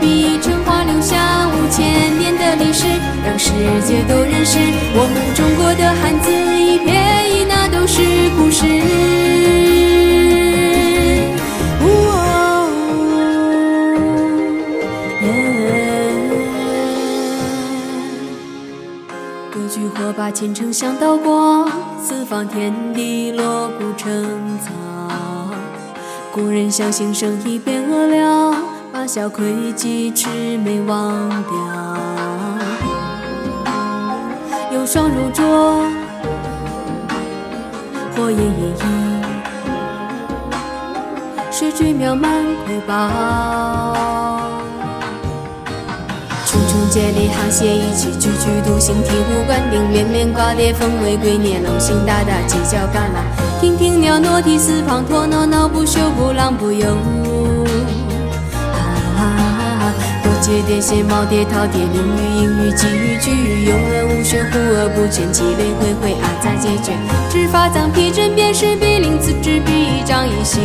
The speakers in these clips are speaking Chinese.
笔成画，留下五千年的历史，让世界都认识我们中国的汉字，一撇一捺都是故事。歌剧火把前程响刀光，四方天地锣鼓成藏。古人相信生意变恶了，小亏记魑魅忘掉。有霜如灼，火焰熠熠，水坠渺漫瑰宝。重重接力沆瀣一气，踽踽独行，醍醐灌顶，连绵挂叠，凤尾龟蹑，龙行大大，犄角旮旯，亭亭袅娜，涕四方，驼挠挠，不休，不浪不游。节叠写，耄耋饕餮，淋雨阴雨，寄予句语，幽而无玄，忽而不全，积累回回，阿杂皆绝。指法藏批针砭时，笔令字执笔仗一行。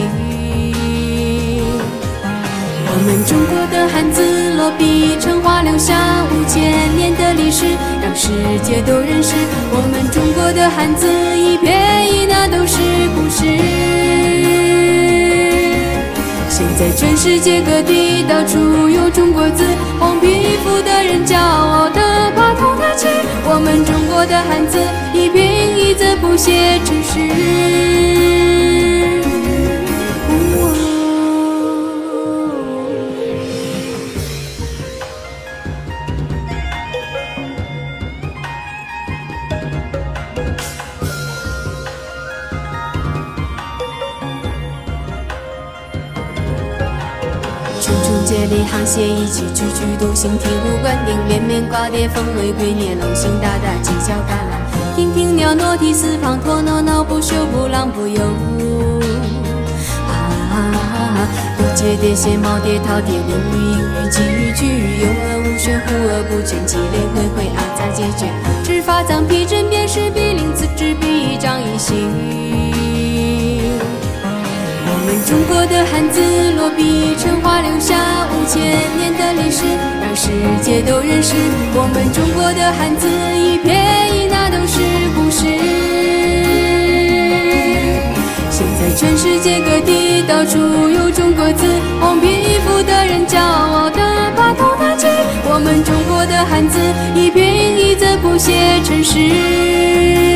我们中国的汉字落笔成画，留下五千年的历史，让世界都认识我们中国的汉字，一撇一世界各地到处有中国字，黄皮肤的人骄傲地把头抬起，我们中国的汉字一平一字谱写成诗。重重接力沆瀣一气，踽踽独行，醍醐灌顶，连绵挂叠，凤尾龟蹑，龙行大大，犄角旮旯，亭亭袅娜，涕四方，驼挠挠，不休，不浪不游。啊，多节叠写，耄耋饕餮，淋雨阴雨，寄予句语，幽而无玄，忽而不全，积累回回，阿杂皆绝。指法藏批针砭时，笔令字执笔仗一行。我们中国的汉字落笔成画，留下五千年的历史，让世界都认识我们中国的汉字，一撇一捺都是故事。现在全世界各地到处有中国字，黄皮肤的人骄傲地把头抬起，我们中国的汉字一撇一捺谱写成诗。